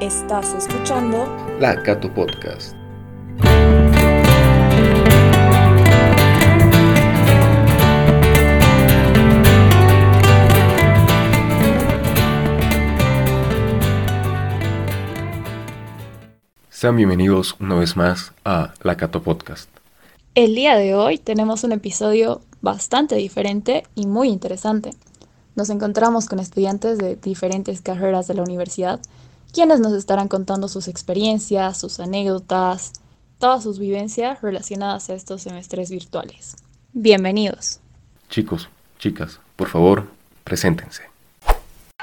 Estás escuchando La Cato Podcast. Sean bienvenidos una vez más a La Cato Podcast. El día de hoy tenemos un episodio bastante diferente y muy interesante. Nos encontramos con estudiantes de diferentes carreras de la universidad, quienes nos estarán contando sus experiencias, sus anécdotas, todas sus vivencias relacionadas a estos semestres virtuales. Bienvenidos. Chicos, chicas, por favor, preséntense.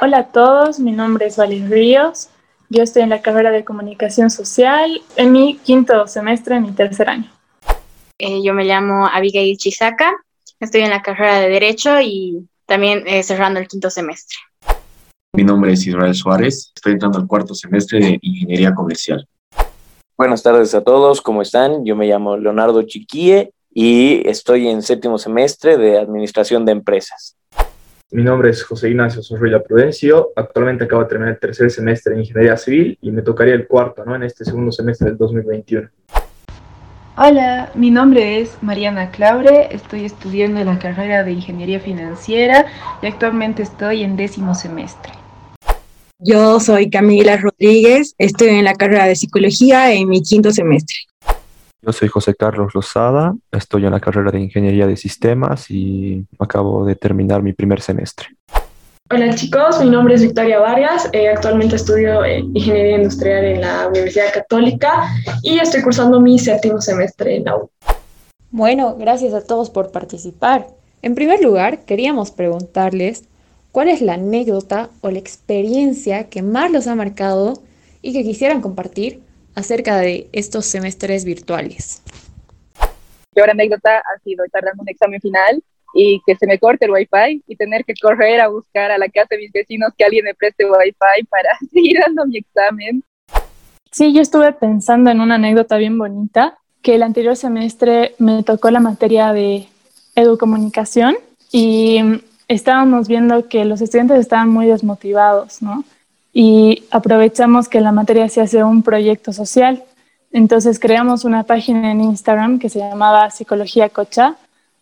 Hola a todos, mi nombre es Valen Ríos. Yo estoy en la carrera de comunicación social en mi quinto semestre, en mi tercer año. Eh, yo me llamo Abigail Chisaka, estoy en la carrera de Derecho y también eh, cerrando el quinto semestre. Mi nombre es Israel Suárez, estoy entrando al cuarto semestre de Ingeniería Comercial. Buenas tardes a todos, ¿cómo están? Yo me llamo Leonardo Chiquille y estoy en séptimo semestre de Administración de Empresas. Mi nombre es José Ignacio Sorrilla Prudencio. Actualmente acabo de terminar el tercer semestre de Ingeniería Civil y me tocaría el cuarto, ¿no? En este segundo semestre del 2021. Hola, mi nombre es Mariana Claure, estoy estudiando la carrera de Ingeniería Financiera y actualmente estoy en décimo semestre. Yo soy Camila Rodríguez, estoy en la carrera de Psicología en mi quinto semestre. Yo soy José Carlos Lozada, estoy en la carrera de Ingeniería de Sistemas y acabo de terminar mi primer semestre. Hola chicos, mi nombre es Victoria Vargas, eh, actualmente estudio Ingeniería Industrial en la Universidad Católica y estoy cursando mi séptimo semestre en la U. Bueno, gracias a todos por participar. En primer lugar, queríamos preguntarles cuál es la anécdota o la experiencia que más los ha marcado y que quisieran compartir acerca de estos semestres virtuales. Peor anécdota ha sido estar dando un examen final y que se me corte el wifi y tener que correr a buscar a la casa de mis vecinos que alguien me preste wifi para seguir dando mi examen. Sí, yo estuve pensando en una anécdota bien bonita, que el anterior semestre me tocó la materia de educomunicación y estábamos viendo que los estudiantes estaban muy desmotivados, ¿no? y aprovechamos que la materia se hace un proyecto social. Entonces creamos una página en Instagram que se llamaba Psicología Cocha,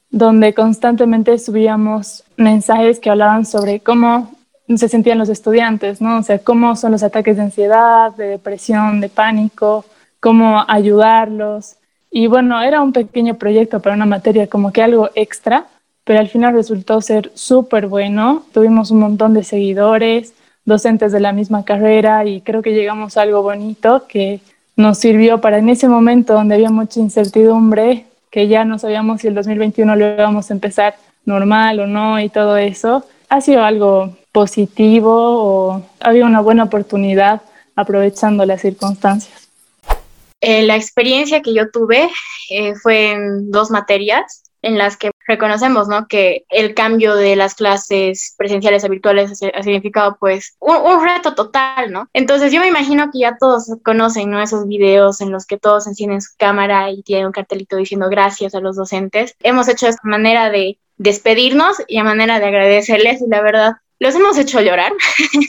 donde constantemente subíamos mensajes que hablaban sobre cómo se sentían los estudiantes, ¿no? O sea, cómo son los ataques de ansiedad, de depresión, de pánico, cómo ayudarlos. Y bueno, era un pequeño proyecto para una materia, como que algo extra, pero al final resultó ser súper bueno. Tuvimos un montón de seguidores, docentes de la misma carrera y creo que llegamos a algo bonito que nos sirvió para en ese momento donde había mucha incertidumbre, que ya no sabíamos si el 2021 lo íbamos a empezar normal o no y todo eso, ha sido algo positivo o había una buena oportunidad aprovechando las circunstancias. Eh, la experiencia que yo tuve eh, fue en dos materias en las que reconocemos, ¿no? Que el cambio de las clases presenciales a virtuales ha significado, pues, un, reto total, ¿no? Entonces, yo me imagino que ya todos conocen, ¿no? Esos videos en los que todos encienden su cámara y tienen un cartelito diciendo gracias a los docentes. Hemos hecho esta manera de despedirnos y a manera de agradecerles y la verdad, los hemos hecho llorar,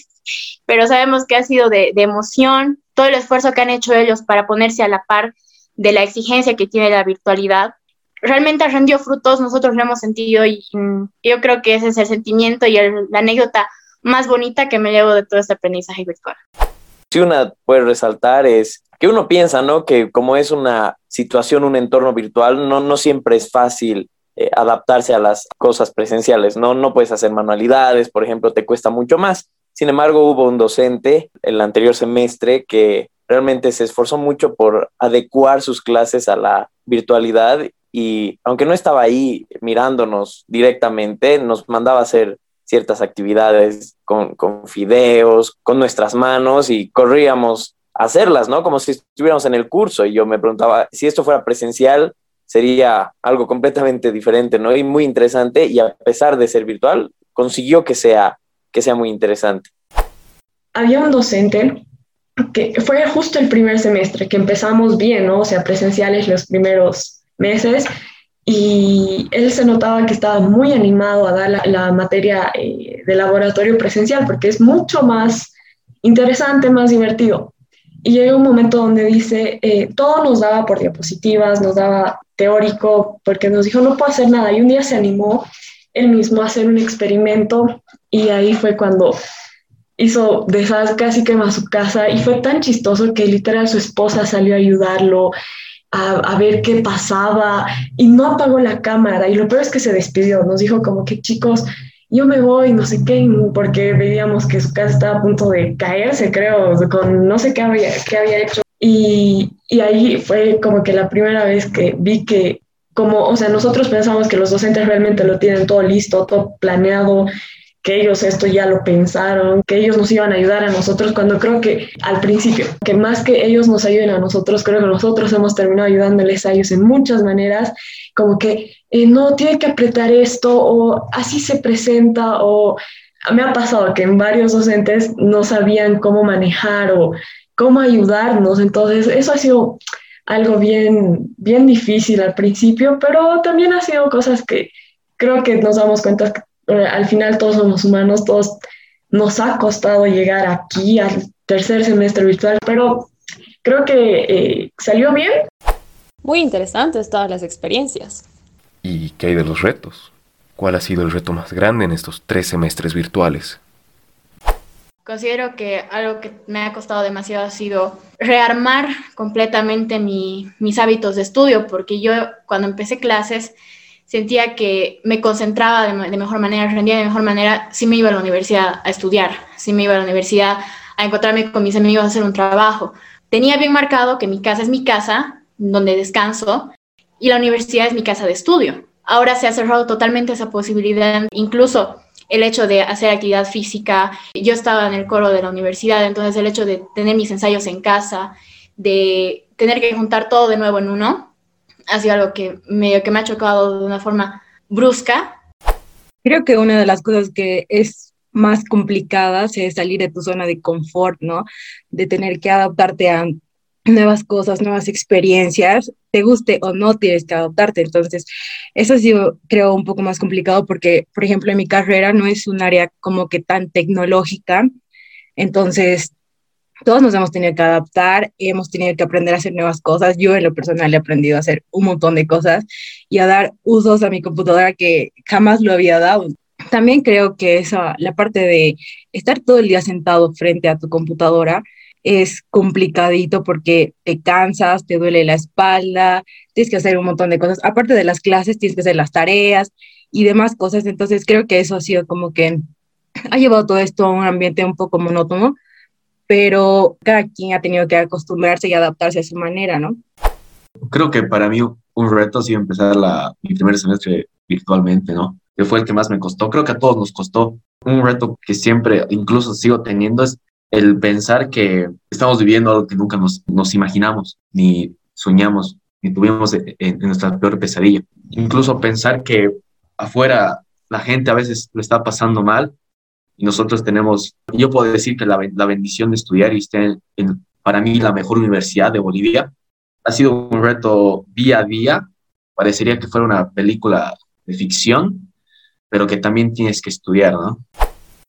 pero sabemos que ha sido de emoción, todo el esfuerzo que han hecho ellos para ponerse a la par de la exigencia que tiene la virtualidad realmente rendió frutos, nosotros lo hemos sentido y yo creo que ese es el sentimiento y la anécdota más bonita que me llevo de todo este aprendizaje virtual. Si una puede resaltar es que uno piensa, ¿no? Que como es una situación, un entorno virtual, no, no siempre es fácil eh, adaptarse a las cosas presenciales, ¿no? No puedes hacer manualidades, por ejemplo, te cuesta mucho más. Sin embargo, hubo un docente el anterior semestre que realmente se esforzó mucho por adecuar sus clases a la virtualidad y aunque no estaba ahí mirándonos directamente, nos mandaba a hacer ciertas actividades con, con fideos, con nuestras manos y corríamos a hacerlas, ¿no? Como si estuviéramos en el curso y yo me preguntaba, si esto fuera presencial, sería algo completamente diferente, ¿no? Y muy interesante y a pesar de ser virtual, consiguió que sea, que sea muy interesante. Había un docente que fue justo el primer semestre, que empezamos bien, ¿no? O sea, presenciales los primeros meses y él se notaba que estaba muy animado a dar la, materia eh, de laboratorio presencial porque es mucho más interesante, más divertido. y llega un momento donde dice, eh, todo nos daba por diapositivas, nos daba teórico, porque nos dijo, no puedo hacer nada. Y un día se animó él mismo a hacer un experimento y ahí fue cuando hizo desastre, casi quema su casa y fue tan chistoso que literal su esposa salió a ayudarlo a, a, ver qué pasaba y no apagó la cámara y lo peor es que se despidió, nos dijo como que chicos, yo me voy, no sé qué, porque veíamos que su casa estaba a punto de caerse, creo, con no sé qué había, qué había hecho. Y, y ahí fue como que la primera vez que vi que, como, o sea, nosotros pensamos que los docentes realmente lo tienen todo listo, todo planeado, que ellos esto ya lo pensaron, que ellos nos iban a ayudar a nosotros, cuando creo que al principio, que más que ellos nos ayuden a nosotros, creo que nosotros hemos terminado ayudándoles a ellos en muchas maneras, como que eh, no, tiene que apretar esto o así se presenta o me ha pasado que en varios docentes no sabían cómo manejar o cómo ayudarnos, entonces eso ha sido algo bien, bien difícil al principio, pero también ha sido cosas que creo que nos damos cuenta que eh, al final todos somos humanos, todos nos ha costado llegar aquí al tercer semestre virtual, pero creo que eh, salió bien. Muy interesantes todas las experiencias. ¿Y qué hay de los retos? ¿Cuál ha sido el reto más grande en estos tres semestres virtuales? Considero que algo que me ha costado demasiado ha sido rearmar completamente mi, mis hábitos de estudio, porque yo cuando empecé clases sentía que me concentraba de, mejor manera, rendía de mejor manera si me iba a la universidad a estudiar, si me iba a la universidad a encontrarme con mis amigos a hacer un trabajo. Tenía bien marcado que mi casa es mi casa, donde descanso, y la universidad es mi casa de estudio. Ahora se ha cerrado totalmente esa posibilidad, incluso el hecho de hacer actividad física. Yo estaba en el coro de la universidad, entonces el hecho de tener mis ensayos en casa, de tener que juntar todo de nuevo en uno, ha sido algo que, medio que me ha chocado de una forma brusca. Creo que una de las cosas que es más complicadas es salir de tu zona de confort, ¿no? De tener que adaptarte a nuevas cosas, nuevas experiencias, te guste o no, tienes que adaptarte. Entonces, eso ha sido, creo, un poco más complicado porque, por ejemplo, en mi carrera no es un área como que tan tecnológica. Entonces, todos nos hemos tenido que adaptar, hemos tenido que aprender a hacer nuevas cosas. Yo en lo personal he aprendido a hacer un montón de cosas y a dar usos a mi computadora que jamás lo había dado. También creo que esa, la parte de estar todo el día sentado frente a tu computadora, es complicadito porque te cansas, te duele la espalda, tienes que hacer un montón de cosas. Aparte de las clases, tienes que hacer las tareas y demás cosas. Entonces creo que eso ha sido como que ha llevado todo esto a un ambiente un poco monótono, pero cada quien ha tenido que acostumbrarse y adaptarse a su manera, ¿no? Creo que para mí un reto ha sido empezar la, mi primer semestre virtualmente, ¿no? Que fue el que más me costó. Creo que a todos nos costó. Un reto que siempre, incluso sigo teniendo, es el pensar que estamos viviendo algo que nunca nos, nos imaginamos, ni soñamos, ni tuvimos en, en, nuestra peor pesadilla. Incluso pensar que afuera la gente a veces lo está pasando mal nosotros tenemos, yo puedo decir que la, la bendición de estudiar y estar en, en, para mí, la mejor universidad de Bolivia, ha sido un reto día a día. Parecería que fuera una película de ficción, pero que también tienes que estudiar, ¿no?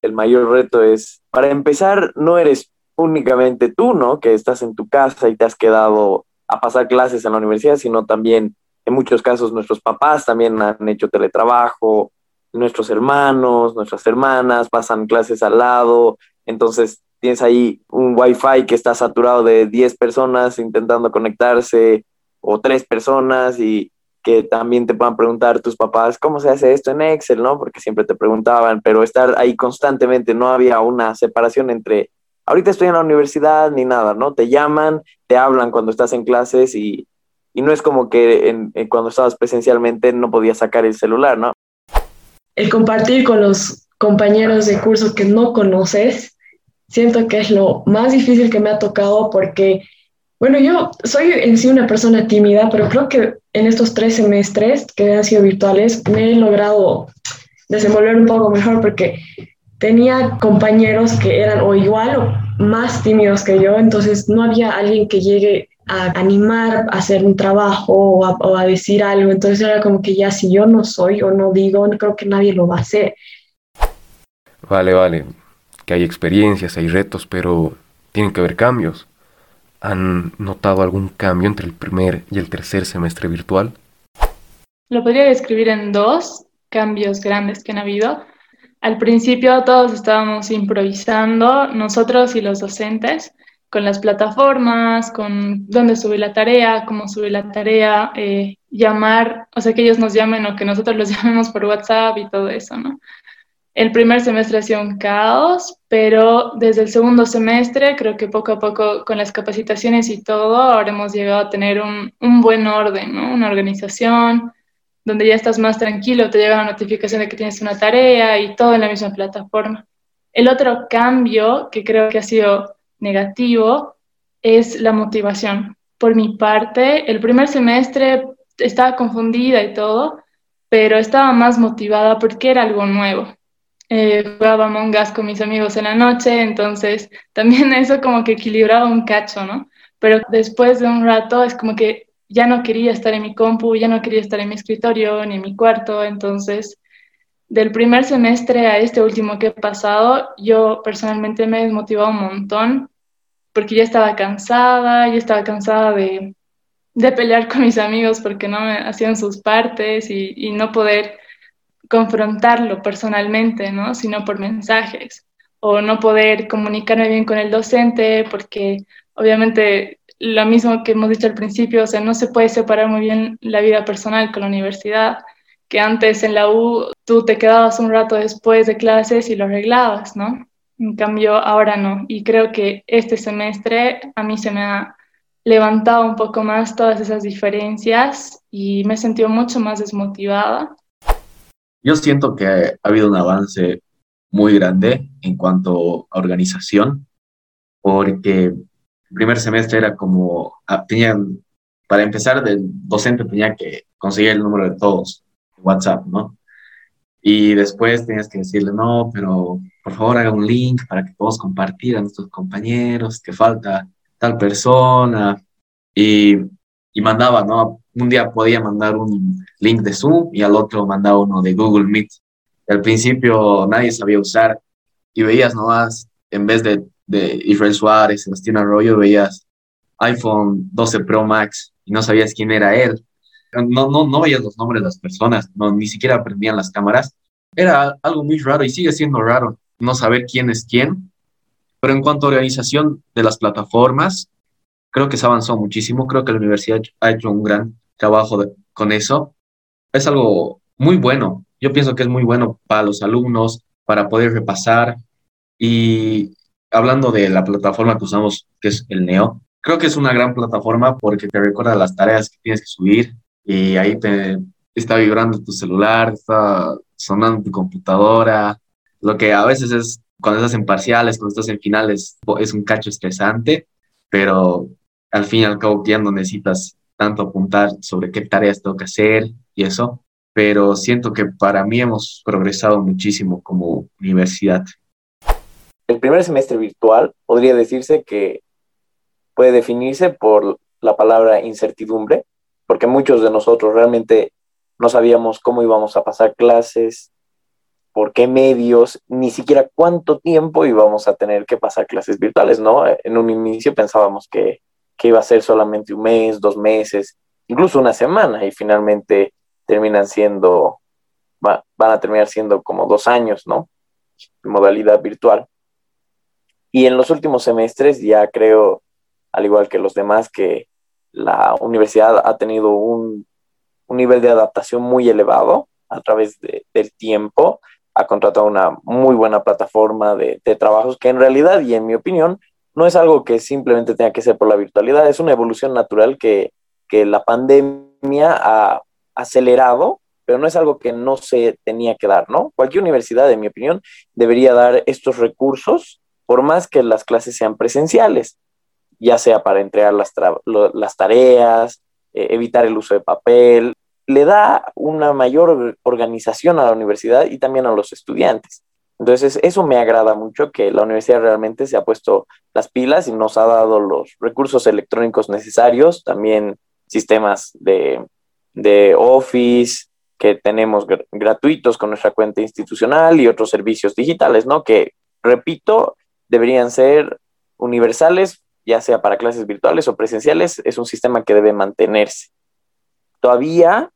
el mayor reto es, para empezar, no eres únicamente tú, ¿no? Que estás en tu casa y te has quedado a pasar clases en la universidad, sino también, en muchos casos, nuestros papás también han hecho teletrabajo, nuestros hermanos, nuestras hermanas pasan clases al lado, entonces tienes ahí un wifi que está saturado de 10 personas intentando conectarse o 3 personas y que también te puedan preguntar tus papás cómo se hace esto en Excel, ¿no? Porque siempre te preguntaban, pero estar ahí constantemente, no había una separación entre, ahorita estoy en la universidad ni nada, ¿no? Te llaman, te hablan cuando estás en clases y, y no es como que en, en cuando estabas presencialmente no podías sacar el celular, ¿no? El compartir con los compañeros de cursos que no conoces, siento que es lo más difícil que me ha tocado porque bueno, yo soy en sí una persona tímida, pero creo que en estos tres semestres que han sido virtuales me he logrado desenvolver un poco mejor porque tenía compañeros que eran o igual o más tímidos que yo, entonces no había alguien que llegue a animar a hacer un trabajo o a, o a, decir algo, entonces era como que ya si yo no soy o no digo, no creo que nadie lo va a hacer. Vale, vale, que hay experiencias, hay retos, pero tienen que haber cambios. ¿Han notado algún cambio entre el primer y el tercer semestre virtual? Lo podría describir en dos cambios grandes que han habido. Al principio todos estábamos improvisando, nosotros y los docentes, con las plataformas, con dónde subir la tarea, cómo subir la tarea, eh, llamar, o sea, que ellos nos llamen o que nosotros los llamemos por WhatsApp y todo eso, ¿no? El primer semestre ha sido un caos, pero desde el segundo semestre creo que poco a poco con las capacitaciones y todo habremos llegado a tener un, un buen orden, ¿no? Una organización donde ya estás más tranquilo, te llega la notificación de que tienes una tarea y todo en la misma plataforma. El otro cambio que creo que ha sido negativo es la motivación. Por mi parte, el primer semestre estaba confundida y todo, pero estaba más motivada porque era algo nuevo. Eh, jugaba mongas con mis amigos en la noche, entonces también eso como que equilibraba un cacho, ¿no? Pero después de un rato es como que ya no quería estar en mi compu, ya no quería estar en mi escritorio ni en mi cuarto, entonces del primer semestre a este último que he pasado, yo personalmente me he desmotivado un montón porque ya estaba cansada, ya estaba cansada de, de pelear con mis amigos porque no me hacían sus partes y, y no poder confrontarlo personalmente, ¿no? Sino por mensajes o no poder comunicarme bien con el docente porque obviamente lo mismo que hemos dicho al principio, o sea, no se puede separar muy bien la vida personal con la universidad, que antes en la U tú te quedabas un rato después de clases y lo arreglabas, ¿no? En cambio, ahora no. Y creo que este semestre a mí se me ha levantado un poco más todas esas diferencias y me he sentido mucho más desmotivada. Yo siento que ha habido un avance muy grande en cuanto a organización, porque el primer semestre era como, ah, tenían, para empezar, el docente tenía que conseguir el número de todos, WhatsApp, ¿no? Y después tenías que decirle, no, pero por favor haga un link para que todos compartir a nuestros compañeros, que falta tal persona. Y, y mandaba, ¿no? Un día podía mandar un link de Zoom y al otro mandaba uno de Google Meet. Al principio nadie sabía usar y veías nomás, en vez de, de Israel Suárez, Sebastián Arroyo, veías iPhone 12 Pro Max y no sabías quién era él no, no, no veías los nombres de las personas, no, ni siquiera aprendían las cámaras. Era algo muy raro y sigue siendo raro no saber quién es quién. Pero en cuanto a organización de las plataformas, creo que se avanzó muchísimo. Creo que la universidad ha hecho un gran trabajo con eso. Es algo muy bueno. Yo pienso que es muy bueno para los alumnos, para poder repasar. Y hablando de la plataforma que usamos, que es el NEO, creo que es una gran plataforma porque te recuerda las tareas que tienes que subir, y ahí te está vibrando tu celular, está sonando tu computadora, lo que a veces es cuando estás en parciales, cuando estás en finales, es un cacho estresante, pero al fin y al cabo ya no necesitas tanto apuntar sobre qué tareas tengo que hacer y eso, pero siento que para mí hemos progresado muchísimo como universidad. El primer semestre virtual podría decirse que puede definirse por la palabra incertidumbre, porque muchos de nosotros realmente no sabíamos cómo íbamos a pasar clases, por qué medios, ni siquiera cuánto tiempo íbamos a tener que pasar clases virtuales, ¿no? En un inicio pensábamos que, que iba a ser solamente un mes, dos meses, incluso una semana, y finalmente terminan siendo, van a terminar siendo como dos años, ¿no? En modalidad virtual. Y en los últimos semestres ya creo, al igual que los demás, que la universidad ha tenido un, nivel de adaptación muy elevado a través del tiempo, ha contratado una muy buena plataforma de, trabajos que en realidad y en mi opinión no es algo que simplemente tenga que ser por la virtualidad, es una evolución natural que, la pandemia ha acelerado, pero no es algo que no se tenía que dar, ¿no? Cualquier universidad, en mi opinión, debería dar estos recursos por más que las clases sean presenciales ya sea para entregar las, las tareas, eh, evitar el uso de papel, le da una mayor organización a la universidad y también a los estudiantes. Entonces, eso me agrada mucho, que la universidad realmente se ha puesto las pilas y nos ha dado los recursos electrónicos necesarios, también sistemas de, de Office que tenemos gratuitos con nuestra cuenta institucional y otros servicios digitales, ¿no? Que, repito, deberían ser universales ya sea para clases virtuales o presenciales, es un sistema que debe mantenerse. Todavía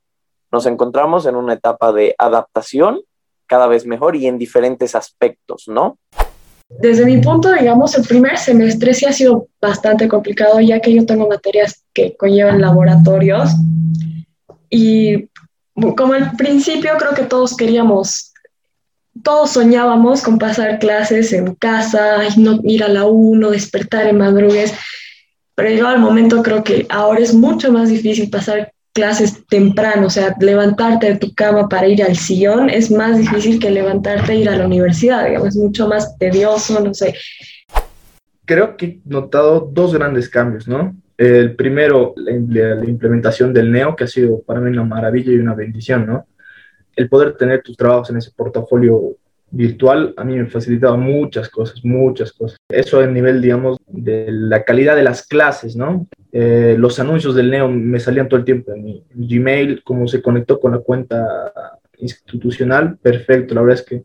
nos encontramos en una etapa de adaptación cada vez mejor y en diferentes aspectos, ¿no? Desde mi punto, digamos, el primer semestre sí ha sido bastante complicado, ya que yo tengo materias que conllevan laboratorios. Y como al principio creo que todos queríamos, todos soñábamos con pasar clases en casa, y no ir a la U, despertar en madrugues. Pero llegado el momento, creo que ahora es mucho más difícil pasar clases temprano, o sea, levantarte de tu cama para ir al sillón es más difícil que levantarte e ir a la universidad, digamos, es mucho más tedioso, no sé. Creo que he notado dos grandes cambios, ¿no? El primero, la, implementación del NEO, que ha sido para mí una maravilla y una bendición, ¿no? El poder tener tus trabajos en ese portafolio virtual a mí me facilitaba muchas cosas, muchas cosas. Eso a nivel, digamos, de la calidad de las clases, ¿no? Eh, los anuncios del Neo me salían todo el tiempo en mi Gmail, como se conectó con la cuenta institucional, perfecto. La verdad es que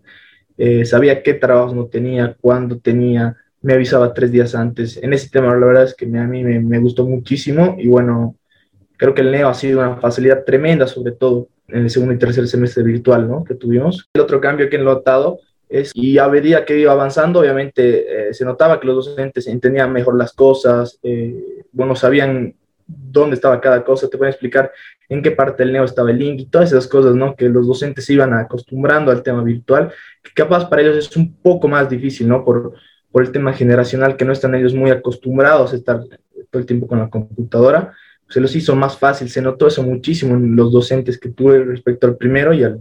eh, sabía qué trabajos no tenía, cuándo tenía, me avisaba tres días antes. En ese tema, la verdad es que a mí me, me gustó muchísimo y bueno, creo que el Neo ha sido una facilidad tremenda, sobre todo en el segundo y tercer semestre virtual ¿no? que tuvimos. El otro cambio que he notado es, y a medida que iba avanzando, obviamente eh, se notaba que los docentes entendían mejor las cosas, eh, bueno, sabían dónde estaba cada cosa, te pueden explicar en qué parte del neo estaba el link y todas esas cosas, ¿no? Que los docentes se iban acostumbrando al tema virtual, que capaz para ellos es un poco más difícil, ¿no? Por, por el tema generacional, que no están ellos muy acostumbrados a estar todo el tiempo con la computadora se los hizo más fácil, se notó eso muchísimo en los docentes que tuve respecto al primero y al,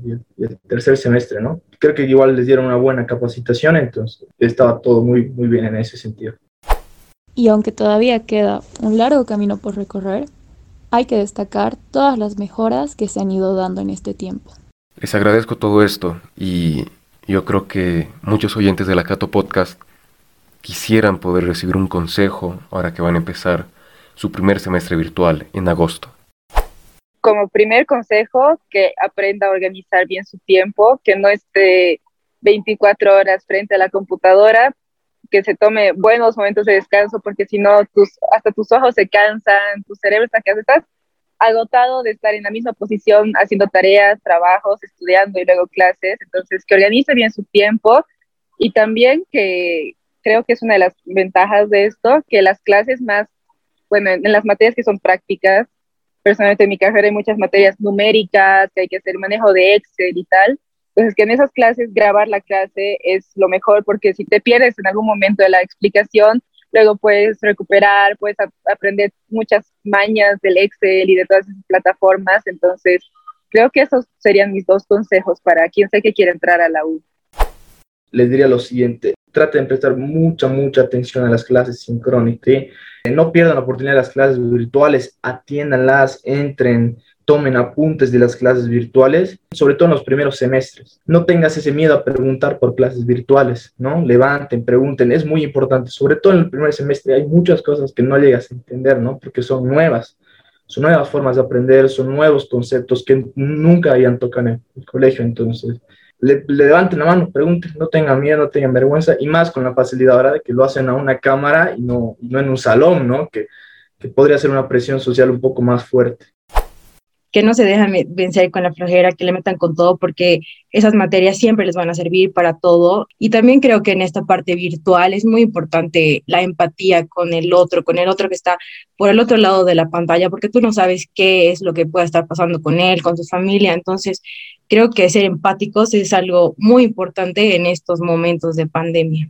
tercer semestre, ¿no? Creo que igual les dieron una buena capacitación, entonces estaba todo muy, muy bien en ese sentido. Y aunque todavía queda un largo camino por recorrer, hay que destacar todas las mejoras que se han ido dando en este tiempo. Les agradezco todo esto y yo creo que muchos oyentes de la Cato Podcast quisieran poder recibir un consejo ahora que van a empezar su primer semestre virtual en agosto? Como primer consejo, que aprenda a organizar bien su tiempo, que no esté 24 horas frente a la computadora, que se tome buenos momentos de descanso, porque si no, tus, hasta tus ojos se cansan, tu cerebro está que estás agotado de estar en la misma posición haciendo tareas, trabajos, estudiando y luego clases. Entonces, que organice bien su tiempo y también que creo que es una de las ventajas de esto, que las clases más bueno, en, las materias que son prácticas, personalmente en mi carrera hay muchas materias numéricas, que hay que hacer manejo de Excel y tal. Entonces, que en esas clases grabar la clase es lo mejor porque si te pierdes en algún momento de la explicación, luego puedes recuperar, puedes aprender muchas mañas del Excel y de todas esas plataformas. Entonces, creo que esos serían mis dos consejos para quien sé que quiere entrar a la U. Les diría lo siguiente, traten de prestar mucha, mucha atención a las clases sincrónicas. No pierdan la oportunidad de las clases virtuales, atiéndanlas, entren, tomen apuntes de las clases virtuales, sobre todo en los primeros semestres. No tengas ese miedo a preguntar por clases virtuales, ¿no? Levanten, pregunten, es muy importante. Sobre todo en el primer semestre hay muchas cosas que no llegas a entender, ¿no? Porque son nuevas, son nuevas formas de aprender, son nuevos conceptos que nunca habían tocado en el colegio, entonces le, levanten la mano, pregunten, no tengan miedo, no tengan vergüenza, y más con la facilidad ahora de que lo hacen a una cámara y no, no en un salón, ¿no? Que, que podría ser una presión social un poco más fuerte que no se dejan vencer con la flojera, que le metan con todo, porque esas materias siempre les van a servir para todo. Y también creo que en esta parte virtual es muy importante la empatía con el otro, con el otro que está por el otro lado de la pantalla, porque tú no sabes qué es lo que pueda estar pasando con él, con su familia. Entonces, creo que ser empáticos es algo muy importante en estos momentos de pandemia.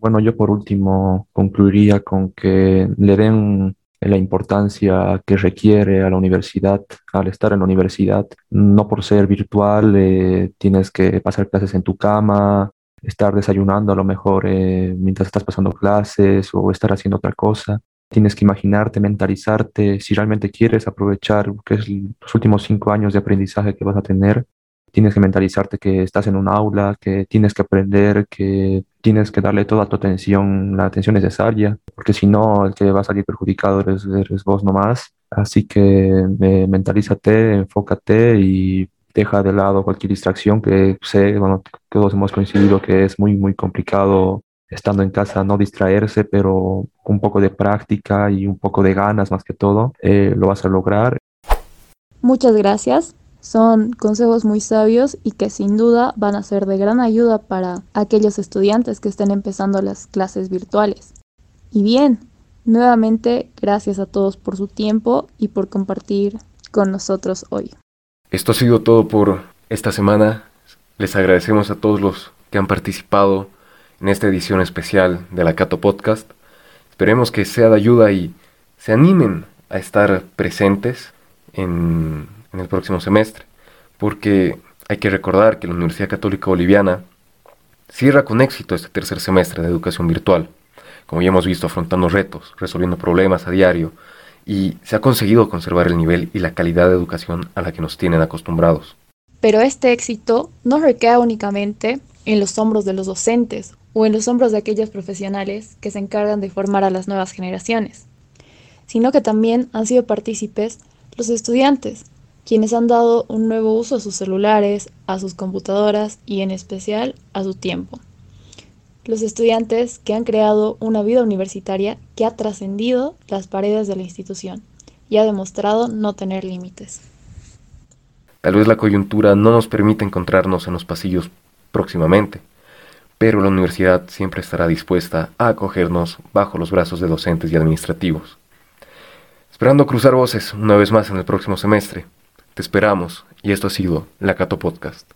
Bueno, yo por último concluiría con que le den la importancia que requiere a la universidad, al estar en la universidad. No por ser virtual eh, tienes que pasar clases en tu cama, estar desayunando a lo mejor eh, mientras estás pasando clases o estar haciendo otra cosa. Tienes que imaginarte, mentalizarte, si realmente quieres aprovechar que los últimos cinco años de aprendizaje que vas a tener, tienes que mentalizarte que estás en un aula, que tienes que aprender, que tienes que darle toda tu atención, la atención necesaria, porque si no, el que va a salir perjudicado eres, eres vos nomás. Así que eh, mentalízate, enfócate y deja de lado cualquier distracción que sé, bueno, todos hemos coincidido que es muy, muy complicado estando en casa no distraerse, pero un poco de práctica y un poco de ganas más que todo, eh, lo vas a lograr. Muchas gracias. Son consejos muy sabios y que sin duda van a ser de gran ayuda para aquellos estudiantes que estén empezando las clases virtuales. Y bien, nuevamente gracias a todos por su tiempo y por compartir con nosotros hoy. Esto ha sido todo por esta semana. Les agradecemos a todos los que han participado en esta edición especial de la Cato Podcast. Esperemos que sea de ayuda y se animen a estar presentes en en el próximo semestre, porque hay que recordar que la Universidad Católica Boliviana cierra con éxito este tercer semestre de educación virtual, como ya hemos visto afrontando retos, resolviendo problemas a diario, y se ha conseguido conservar el nivel y la calidad de educación a la que nos tienen acostumbrados. Pero este éxito no recae únicamente en los hombros de los docentes o en los hombros de aquellos profesionales que se encargan de formar a las nuevas generaciones, sino que también han sido partícipes los estudiantes, quienes han dado un nuevo uso a sus celulares, a sus computadoras y en especial a su tiempo. Los estudiantes que han creado una vida universitaria que ha trascendido las paredes de la institución y ha demostrado no tener límites. Tal vez la coyuntura no nos permita encontrarnos en los pasillos próximamente, pero la universidad siempre estará dispuesta a acogernos bajo los brazos de docentes y administrativos. Esperando cruzar voces una vez más en el próximo semestre, te esperamos y esto ha sido La Cato Podcast.